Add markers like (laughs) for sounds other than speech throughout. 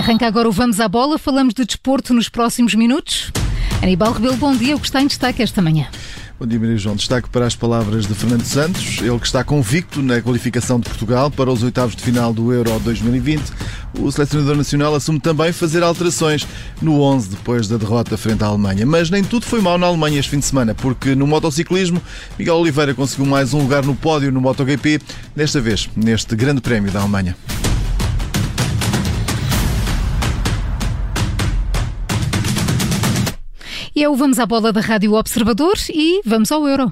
arranca agora o Vamos à Bola. Falamos de desporto nos próximos minutos. Aníbal Rebelo, bom dia. O que está em destaque esta manhã? Bom dia, Maria João. Destaque para as palavras de Fernando Santos, ele que está convicto na qualificação de Portugal para os oitavos de final do Euro 2020. O selecionador nacional assume também fazer alterações no 11 depois da derrota frente à Alemanha. Mas nem tudo foi mal na Alemanha este fim de semana, porque no motociclismo, Miguel Oliveira conseguiu mais um lugar no pódio no MotoGP, desta vez neste Grande Prémio da Alemanha. E é o Vamos à Bola da Rádio Observador e vamos ao Euro.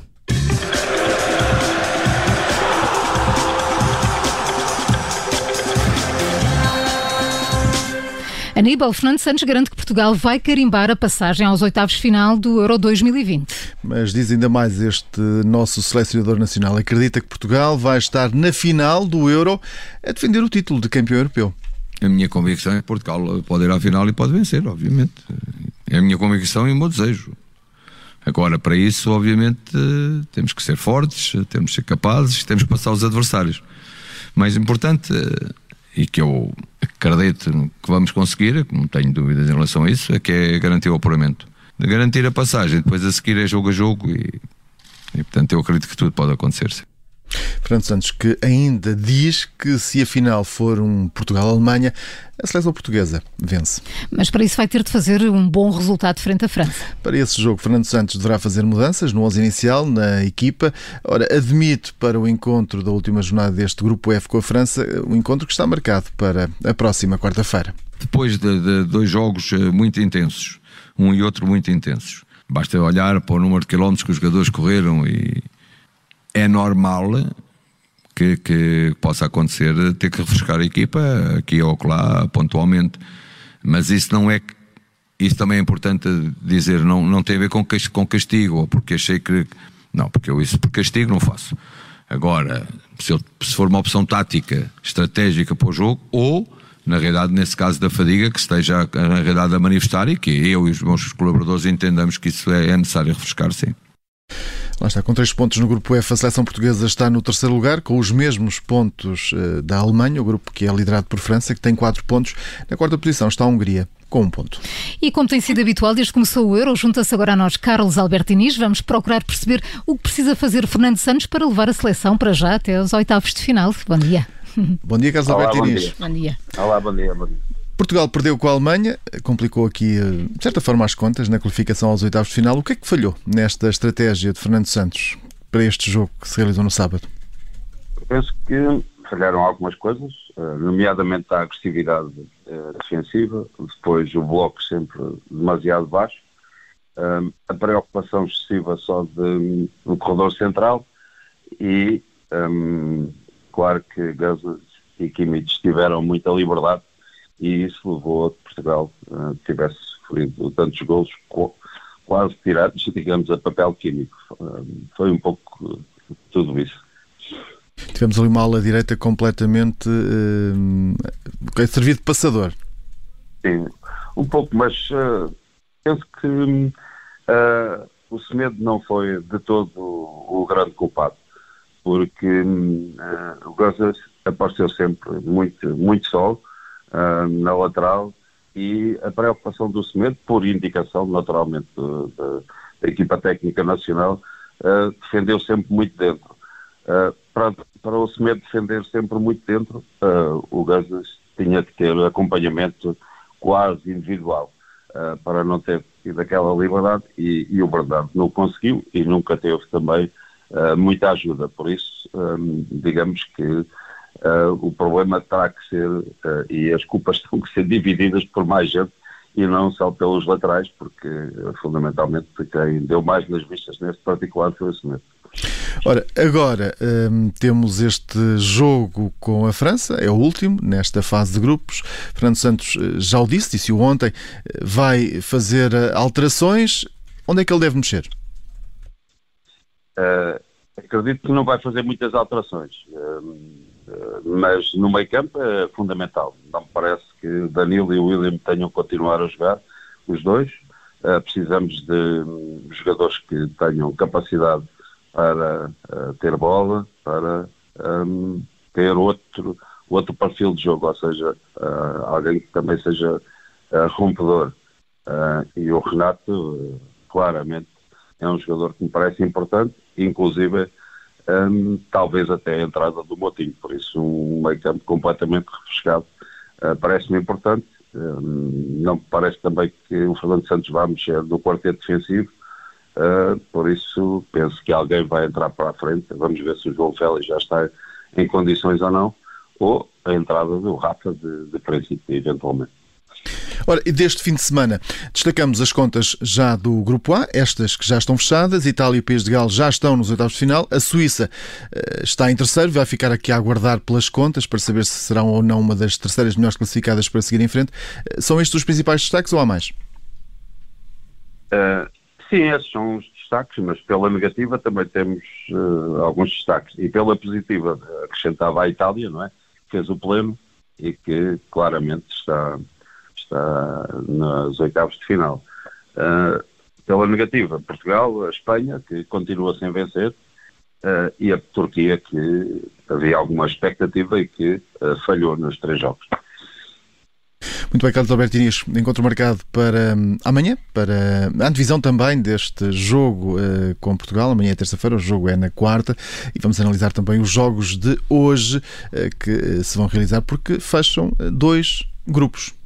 Aníbal Fernando Santos garante que Portugal vai carimbar a passagem aos oitavos final do Euro 2020. Mas diz ainda mais este nosso selecionador nacional. Acredita que Portugal vai estar na final do Euro a defender o título de campeão europeu. A minha convicção é que Portugal pode ir à final e pode vencer, obviamente. É a minha convicção e o meu desejo. Agora, para isso, obviamente, temos que ser fortes, temos que ser capazes, temos que passar os adversários. Mais importante, e que eu acredito que vamos conseguir, não tenho dúvidas em relação a isso, é que é garantir o apuramento. Garantir a passagem, depois a seguir é jogo a jogo e, e portanto, eu acredito que tudo pode acontecer. Sim. Fernando Santos, que ainda diz que se a final for um Portugal-Alemanha, a seleção portuguesa vence. Mas para isso vai ter de fazer um bom resultado frente à França. Para esse jogo, Fernando Santos deverá fazer mudanças no 11 inicial, na equipa. Ora, admite para o encontro da última jornada deste Grupo F com a França, um encontro que está marcado para a próxima quarta-feira. Depois de, de dois jogos eh, muito intensos, um e outro muito intensos, basta olhar para o número de quilómetros que os jogadores correram e é normal que, que, possa acontecer ter que refrescar a equipa aqui ou lá, pontualmente. Mas isso não é. Isso também é importante dizer, não, não tem a ver com, com castigo, ou porque achei que. Não, porque eu isso por castigo não faço. Agora, se, eu, se for uma opção tática, estratégica para o jogo, ou, na realidade, nesse caso da fadiga, que esteja na realidade a manifestar e que eu e os meus colaboradores entendamos que isso é, é necessário refrescar, sim. Lá está, com três pontos no grupo F, a seleção portuguesa está no terceiro lugar, com os mesmos pontos uh, da Alemanha, o grupo que é liderado por França, que tem quatro pontos. Na quarta posição está a Hungria, com um ponto. E como tem sido habitual desde que começou o Euro, junta-se agora a nós Carlos Albertinis. Vamos procurar perceber o que precisa fazer Fernando Santos para levar a seleção para já até aos oitavos de final. Bom dia. Bom dia, Carlos Olá, Albertinis. Bom dia. bom dia. Olá, bom dia. Bom dia. Portugal perdeu com a Alemanha, complicou aqui, eh, de certa forma, as contas na qualificação aos oitavos de final. O que é que falhou nesta estratégia de Fernando Santos para este jogo que se realizou no sábado? penso que falharam algumas coisas, eh, nomeadamente a agressividade eh, defensiva, depois o bloco sempre demasiado baixo, a preocupação excessiva só de, no corredor central e, claro que Gazas e Kimmich tiveram muita liberdade e isso levou a que Portugal uh, tivesse sofrido tantos gols quase tirados, (laughs) digamos, a papel químico. Uh, foi um pouco tudo isso. Tivemos ali uma ala direita completamente uh, servido de passador. Sim, um pouco, mas uh, penso que uh, o Semedo não foi de todo o, o grande culpado, porque uh, o Gaza apareceu sempre muito, muito só, uh, na lateral e a preocupação do Semedo, por indicação naturalmente da equipa técnica nacional, uh, defendeu sempre muito dentro. Uh, para, para o Semedo defender sempre muito dentro, o Gazas tinha que ter acompanhamento quase individual para não ter tido aquela liberdade e, e, o Bernardo não conseguiu e nunca teve também muita ajuda. Por isso, digamos que uh, o problema terá que ser, uh, e as culpas (laughs) têm que ser divididas por mais gente e não só pelos laterais, porque uh, fundamentalmente quem deu mais nas vistas nesse particular foi o Semedo. Ora, agora um, temos este jogo com a França, é o último nesta fase de grupos. Fernando Santos já o disse, disse-o ontem, vai fazer alterações. Onde é que ele deve mexer? Acredito que não vai fazer muitas alterações. Mas no meio campo é fundamental. Não me parece que Danilo e William tenham que continuar a jogar, os dois. Uh, precisamos de um, jogadores que tenham capacidade para uh, ter bola, para um, ter outro, outro perfil de jogo, ou seja, alguém que também seja rompedor. E o Renato, claramente, é um jogador que me parece importante, inclusive, um, talvez até a entrada do Motinho. Por isso, um meio campo completamente refrescado parece-me importante. Um, não me parece também que o Fernando Santos vá mexer no quarteto defensivo. por isso, penso que alguém vai entrar para a frente. Vamos ver se o João Félix já está em condições ou não ou a entrada do Rafa de, de princípio, eventualmente. Ora, e deste fim de semana destacamos as contas já do Grupo A, estas que já estão fechadas, Itália e País de Gales já estão nos oitavos de final, a Suíça uh, está em terceiro, vai ficar aqui a aguardar pelas contas para saber se serão ou não uma das terceiras melhores classificadas para seguir em frente. Uh, são estes os principais destaques ou há mais? Uh, sim, esses são os destaques, mas pela negativa também temos alguns destaques. E pela positiva acrescentava a Itália, não é? fez o pleno e que claramente está, está nas oitavos de final. Uh, pela negativa, Portugal, a Espanha, que continua sem vencer, uh, e a Turquia, que havia alguma expectativa e que uh, falhou nos três jogos. Muito bem, Carlos Alberto Inês, encontro marcado para hum, amanhã, para a antevisão também deste jogo uh, com Portugal. Amanhã é terça-feira, o jogo é na quarta e vamos analisar também os jogos de hoje uh, que uh, se vão realizar porque fecham dois grupos.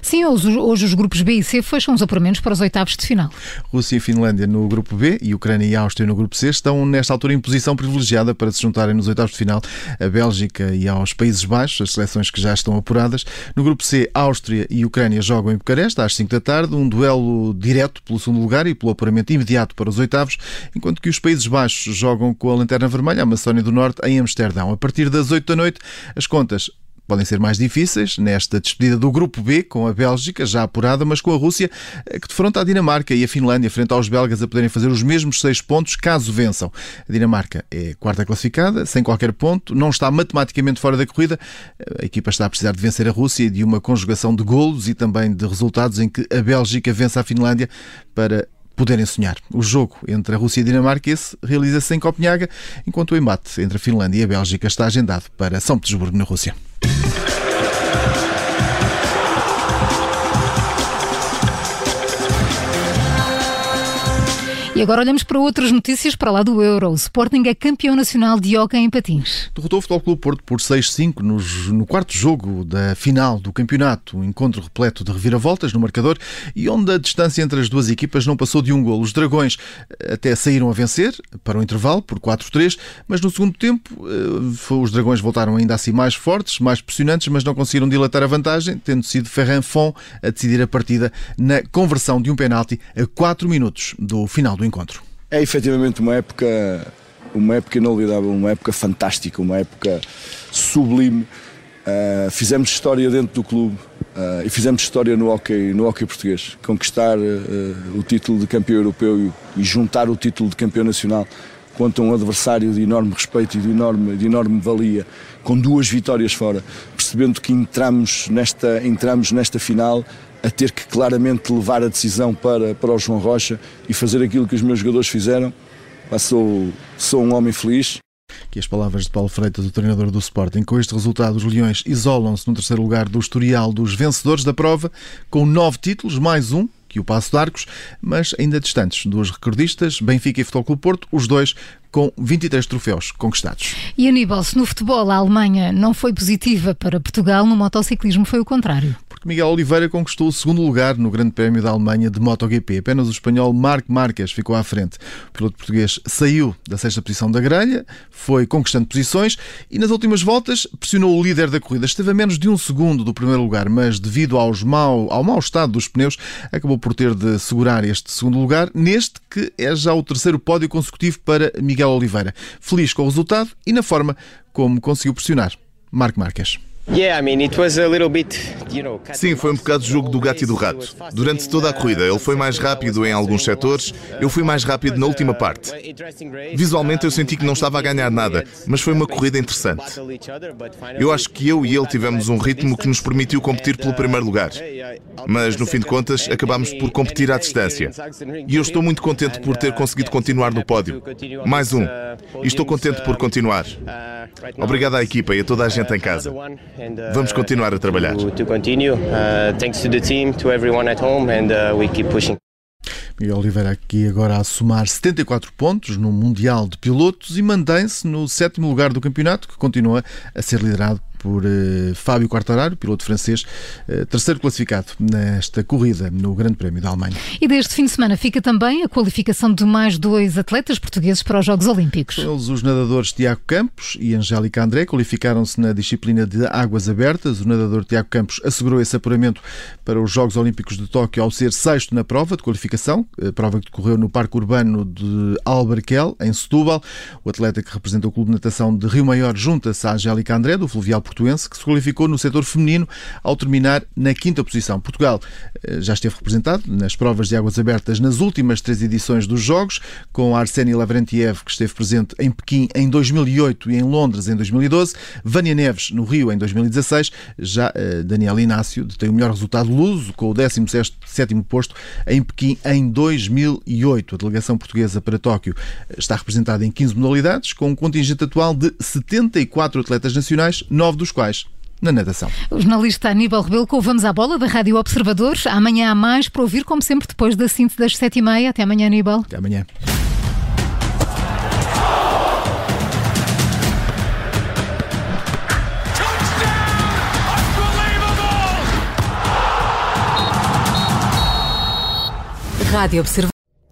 Sim, hoje, hoje, os grupos B e C fecham os apuramentos para os oitavos de final. Rússia e Finlândia no grupo B e Ucrânia e Áustria no grupo C estão, nesta altura, em posição privilegiada para se juntarem nos oitavos de final a Bélgica e aos Países Baixos, as seleções que já estão apuradas. No grupo C, Áustria e Ucrânia jogam em Bucareste às 5 da tarde, um duelo direto pelo segundo lugar e pelo apuramento imediato para os oitavos, enquanto que os Países Baixos jogam com a Lanterna Vermelha, a Macedónia do Norte, em Amsterdão. A partir das 8 da noite, as contas podem ser mais difíceis nesta despedida do Grupo B, com a Bélgica já apurada, mas com a Rússia, eh, que defronta a Dinamarca e a Finlândia, frente aos belgas, a poderem fazer os mesmos seis pontos caso vençam. A Dinamarca é quarta classificada, sem qualquer ponto, não está matematicamente fora da corrida. A equipa está a precisar de vencer a Rússia e de uma conjugação de golos e também de resultados em que a Bélgica vença a Finlândia para poderem sonhar. O jogo entre a Rússia e a Dinamarca realiza-se em Copenhaga, enquanto o embate entre a Finlândia e a Bélgica está agendado para São Petersburgo, na Rússia. E agora olhamos para outras notícias para lá do Euro. O Sporting é campeão nacional de Yoga em Patins. Derrotou o Futebol Clube Porto por 6-5 no quarto jogo da final do campeonato. Um encontro repleto de reviravoltas no marcador e onde a distância entre as duas equipas não passou de um golo. Os Dragões até saíram a vencer para o intervalo por 4-3, mas no segundo tempo eh, os Dragões voltaram ainda assim mais fortes, mais pressionantes, mas não conseguiram dilatar a vantagem, tendo sido Ferran Fon a decidir a partida na conversão de um penalti a 4 minutos do final do do encontro. É efetivamente uma época, uma época inolvidável, uma época fantástica, uma época sublime. Uh, fizemos história dentro do clube uh, e fizemos história no hockey, no hockey português. Conquistar uh, o título de campeão europeu e, e, juntar o título de campeão nacional contra um adversário de enorme respeito e de enorme, de enorme valia, com duas vitórias fora, percebendo que entramos nesta, entramos nesta final a ter que claramente levar a decisão para, para o João Rocha e fazer aquilo que os meus jogadores fizeram. sou, sou um homem feliz. Que as palavras de Paulo Freitas, o treinador do Sporting. Com este resultado, os Leões isolam-se no terceiro lugar do historial dos vencedores da prova, com nove títulos, mais um, que o Passo de Arcos, mas ainda distantes dos recordistas, Benfica e Futebol Clube Porto, os dois com 23 troféus conquistados. E Aníbal, se no futebol a Alemanha não foi positiva para Portugal, no motociclismo foi o contrário. Porque Miguel Oliveira conquistou o segundo lugar no Grande Prémio da Alemanha de MotoGP. Apenas o espanhol Marc Marques ficou à frente. O piloto português saiu da sexta posição da grelha, foi conquistando posições e nas últimas voltas pressionou o líder da corrida. Esteve a menos de um segundo do primeiro lugar, mas devido aos mau, ao mau estado dos pneus, acabou por ter de segurar este segundo lugar, neste que é já o terceiro pódio consecutivo para Miguel Oliveira. Feliz com o resultado e na forma como conseguiu pressionar Marco Marques. Sim, foi um bocado jogo do gato e do rato. Durante toda a corrida, ele foi mais rápido em alguns setores, eu fui mais rápido na última parte. Visualmente, eu senti que não estava a ganhar nada, mas foi uma corrida interessante. Eu acho que eu e ele tivemos um ritmo que nos permitiu competir pelo primeiro lugar. Mas, no fim de contas, acabámos por competir à distância. E eu estou muito contente por ter conseguido continuar no pódio. Mais um. E estou contente por continuar. Obrigado à equipa e a toda a gente em casa. Vamos continuar a trabalhar. Miguel Oliveira aqui agora a somar 74 pontos no Mundial de Pilotos e mantém-se no sétimo lugar do campeonato, que continua a ser liderado por uh, Fábio Quartararo, piloto francês, uh, terceiro classificado nesta corrida no Grande Prémio da Alemanha. E deste fim de semana fica também a qualificação de mais dois atletas portugueses para os Jogos Olímpicos. Eles, os nadadores Tiago Campos e Angélica André, qualificaram-se na disciplina de águas abertas. O nadador Tiago Campos assegurou esse apuramento para os Jogos Olímpicos de Tóquio ao ser sexto na prova de qualificação, a prova que decorreu no Parque Urbano de Alberquel, em Setúbal. O atleta que representa o Clube de Natação de Rio Maior junta-se à Angélica André, do Fluvial portuense, que se qualificou no setor feminino ao terminar na quinta posição. Portugal eh, já esteve representado nas provas de águas abertas nas últimas três edições dos Jogos, com Arseny Lavrentiev, que esteve presente em Pequim em 2008 e em Londres em 2012, Vânia Neves no Rio em 2016, já uh, Daniel Inácio tem o melhor resultado luso, com o 17º posto em Pequim em 2008. A delegação portuguesa para Tóquio está representada em 15 modalidades, com um contingente atual de 74 atletas nacionais, nove dos quais na natação. O jornalista Aníbal Rebelo com Vamos à Bola, da Rádio Observadores. Amanhã há mais para ouvir, como sempre, depois da síntese das sete e meia. Até amanhã, Aníbal. Até amanhã. Rádio Observador.